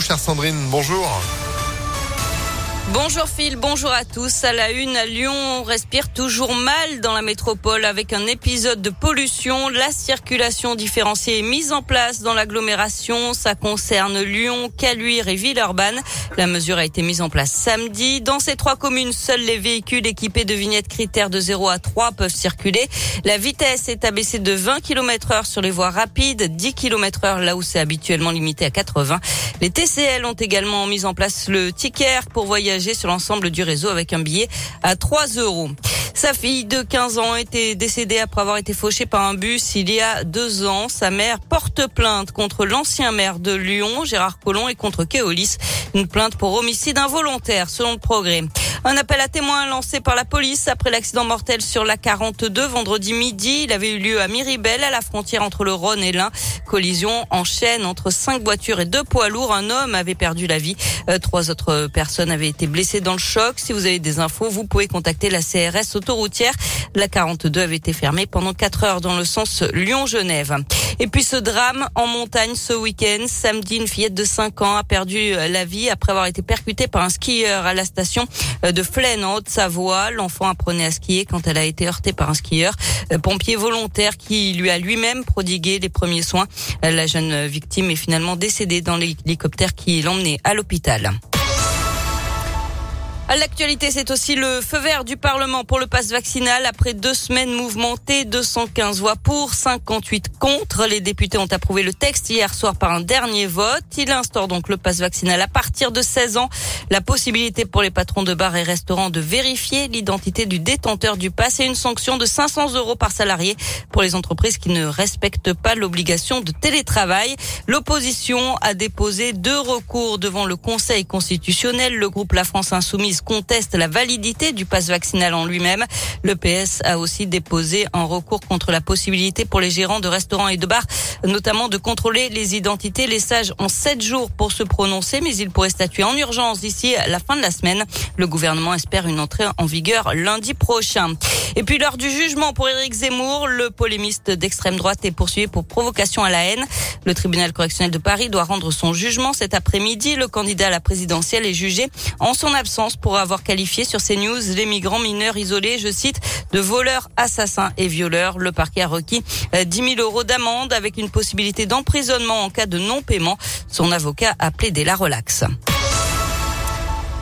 chère Sandrine. Bonjour. Bonjour Phil, bonjour à tous. À la une, à Lyon, on respire toujours mal dans la métropole avec un épisode de pollution. La circulation différenciée est mise en place dans l'agglomération. Ça concerne Lyon, Caluire et Villeurbanne. La mesure a été mise en place samedi. Dans ces trois communes, seuls les véhicules équipés de vignettes critères de 0 à 3 peuvent circuler. La vitesse est abaissée de 20 km heure sur les voies rapides, 10 km heure là où c'est habituellement limité à 80. Les TCL ont également mis en place le ticket pour voyager sur l'ensemble du réseau avec un billet à 3 euros. Sa fille de 15 ans était décédée après avoir été fauchée par un bus il y a deux ans. Sa mère porte plainte contre l'ancien maire de Lyon, Gérard Collomb, et contre Keolis. Une plainte pour homicide involontaire, selon le progrès. Un appel à témoins lancé par la police après l'accident mortel sur la 42 vendredi midi. Il avait eu lieu à Miribel, à la frontière entre le Rhône et l'Ain. Collision en chaîne entre cinq voitures et deux poids lourds. Un homme avait perdu la vie. Euh, trois autres personnes avaient été blessées dans le choc. Si vous avez des infos, vous pouvez contacter la CRS autoroutière. La 42 avait été fermée pendant quatre heures dans le sens Lyon-Genève. Et puis ce drame en montagne ce week-end. Samedi, une fillette de 5 ans a perdu la vie après avoir été percutée par un skieur à la station de Flaine en Haute-Savoie. L'enfant apprenait à skier quand elle a été heurtée par un skieur pompier volontaire qui lui a lui-même prodigué les premiers soins. La jeune victime est finalement décédée dans l'hélicoptère qui l'emmenait à l'hôpital. L'actualité, c'est aussi le feu vert du Parlement pour le passe vaccinal. Après deux semaines mouvementées, 215 voix pour, 58 contre. Les députés ont approuvé le texte hier soir par un dernier vote. Il instaure donc le passe vaccinal à partir de 16 ans. La possibilité pour les patrons de bars et restaurants de vérifier l'identité du détenteur du pass et une sanction de 500 euros par salarié pour les entreprises qui ne respectent pas l'obligation de télétravail. L'opposition a déposé deux recours devant le Conseil constitutionnel. Le groupe La France Insoumise conteste la validité du passe vaccinal en lui-même. Le PS a aussi déposé un recours contre la possibilité pour les gérants de restaurants et de bars, notamment de contrôler les identités. Les sages ont sept jours pour se prononcer, mais ils pourraient statuer en urgence d'ici la fin de la semaine. Le gouvernement espère une entrée en vigueur lundi prochain. Et puis lors du jugement pour Éric Zemmour, le polémiste d'extrême droite est poursuivi pour provocation à la haine. Le tribunal correctionnel de Paris doit rendre son jugement cet après-midi. Le candidat à la présidentielle est jugé en son absence pour avoir qualifié sur CNews les migrants mineurs isolés, je cite, de voleurs, assassins et violeurs. Le parquet a requis 10 euh, 000 euros d'amende avec une possibilité d'emprisonnement en cas de non-paiement. Son avocat a plaidé la relaxe.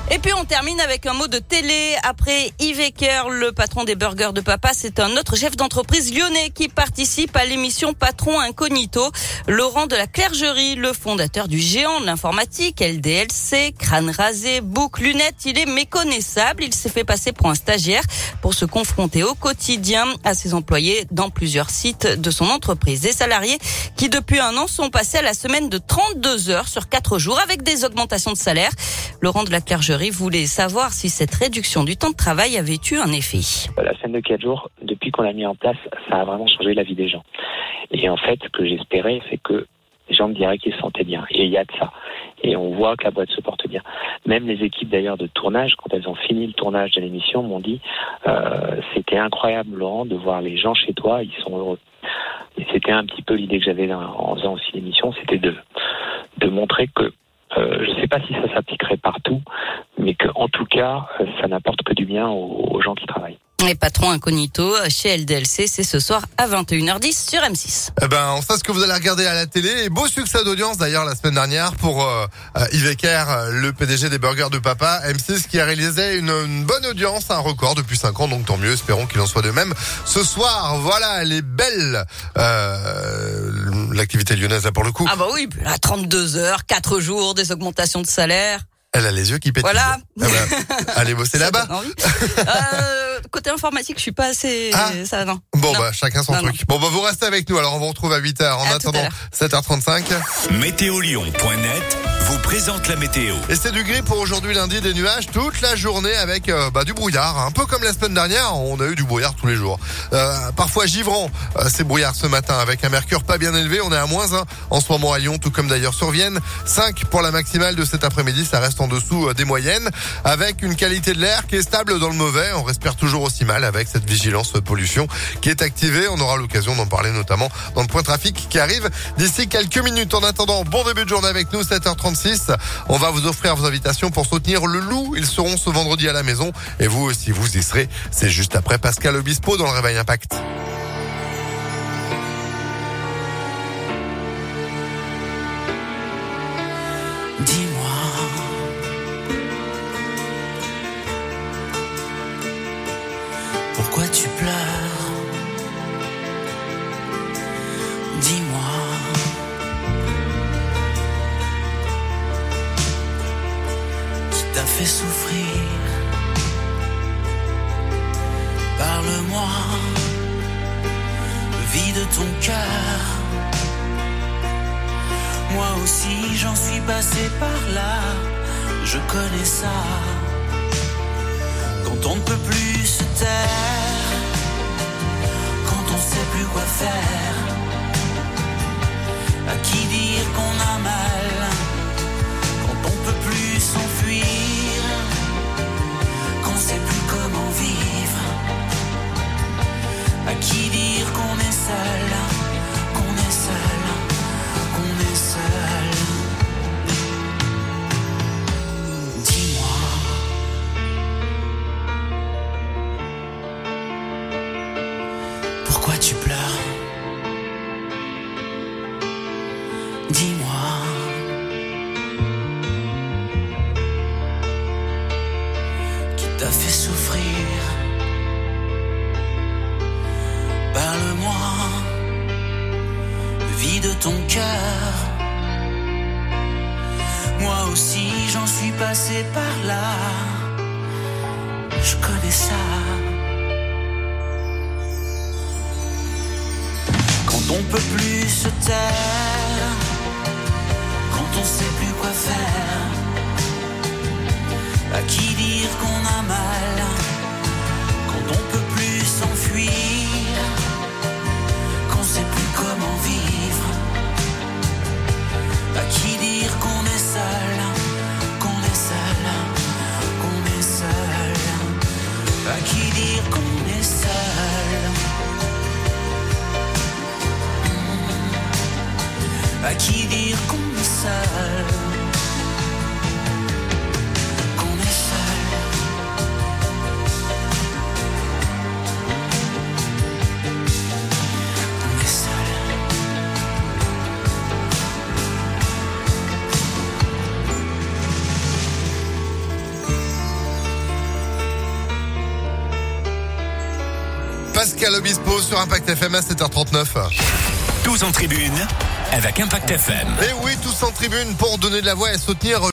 Et puis on termine avec un mot de télé. Après Yves Ecker, le patron des burgers de papa, c'est un autre chef d'entreprise lyonnais qui participe à l'émission Patron Incognito. Laurent de la Clergerie, le fondateur du géant de l'informatique, LDLC, crâne rasé, boucle, lunettes, il est méconnaissable. Il s'est fait passer pour un stagiaire pour se confronter au quotidien à ses employés dans plusieurs sites de son entreprise. Des salariés qui depuis un an sont passés à la semaine de 32 heures sur 4 jours avec des augmentations de salaire. Laurent de la Clergerie voulait savoir si cette réduction du temps de travail avait eu un effet. La semaine de 4 jours, depuis qu'on l'a mis en place, ça a vraiment changé la vie des gens. Et en fait, ce que j'espérais, c'est que les gens me diraient qu'ils se sentaient bien. Et il y a de ça. Et on voit que la boîte se porte bien. Même les équipes d'ailleurs de tournage, quand elles ont fini le tournage de l'émission, m'ont dit euh, c'était incroyable Laurent de voir les gens chez toi, ils sont heureux. Et c'était un petit peu l'idée que j'avais en faisant aussi l'émission, c'était de de montrer que euh, sais pas si ça s'appliquerait partout, mais qu'en tout cas, euh, ça n'apporte que du bien aux gens qui travaillent. Les patrons incognito chez LDLC, c'est ce soir à 21h10 sur M6. Eh ben, on sait ce que vous allez regarder à la télé. Et beau succès d'audience d'ailleurs la semaine dernière pour euh, euh Yves Ecker, le PDG des Burgers de Papa. M6 qui a réalisé une, bonne audience, un record depuis 5 ans, donc tant mieux. Espérons qu'il en soit de même. Ce soir, voilà, les belles, euh, l'activité lyonnaise là pour le coup. Ah bah oui, à 32 heures, 4 jours, des augmentations de salaire. Elle a les yeux qui pétillent. Voilà. Ah bah, allez bosser là-bas. euh, côté informatique, je suis pas assez. Ah. Ça, non. Bon bah chacun son truc. Bon bah vous restez avec nous. Alors on vous retrouve à 8h. En attendant 7h35. Météolion.net vous présente la météo. Et c'est du gris pour aujourd'hui lundi, des nuages toute la journée avec euh, bah, du brouillard. Un peu comme la semaine dernière, on a eu du brouillard tous les jours. Euh, parfois givrant euh, ces brouillards ce matin avec un mercure pas bien élevé. On est à moins 1 en ce moment à Lyon, tout comme d'ailleurs sur Vienne. 5 pour la maximale de cet après-midi, ça reste en dessous des moyennes. Avec une qualité de l'air qui est stable dans le mauvais. On respire toujours aussi mal avec cette vigilance pollution qui est activée. On aura l'occasion d'en parler notamment dans le point trafic qui arrive d'ici quelques minutes. En attendant, bon début de journée avec nous, 7h35. 36. On va vous offrir vos invitations pour soutenir le loup. Ils seront ce vendredi à la maison. Et vous aussi, vous y serez. C'est juste après Pascal Obispo dans le Réveil Impact. Fait souffrir. Parle-moi, vide ton cœur. Moi aussi j'en suis passé par là, je connais ça. Quand on ne peut plus se taire, quand on sait plus quoi faire, à qui dire qu'on a mal, t'a fait souffrir Parle-moi vide ton cœur. Moi aussi j'en suis passé par là. Je connais ça. Quand on peut plus se taire, quand on sait plus quoi faire, quand on peut plus s'enfuir qu'on sait plus comment vivre. À qui dire qu'on est seul, qu'on est seul, qu'on est seul? À qui dire qu'on est seul? À qui dire qu'on est seul? Pascal Obispo sur Impact FM à 7h39. Tous en tribune avec Impact FM. Et oui, tous en tribune pour donner de la voix et soutenir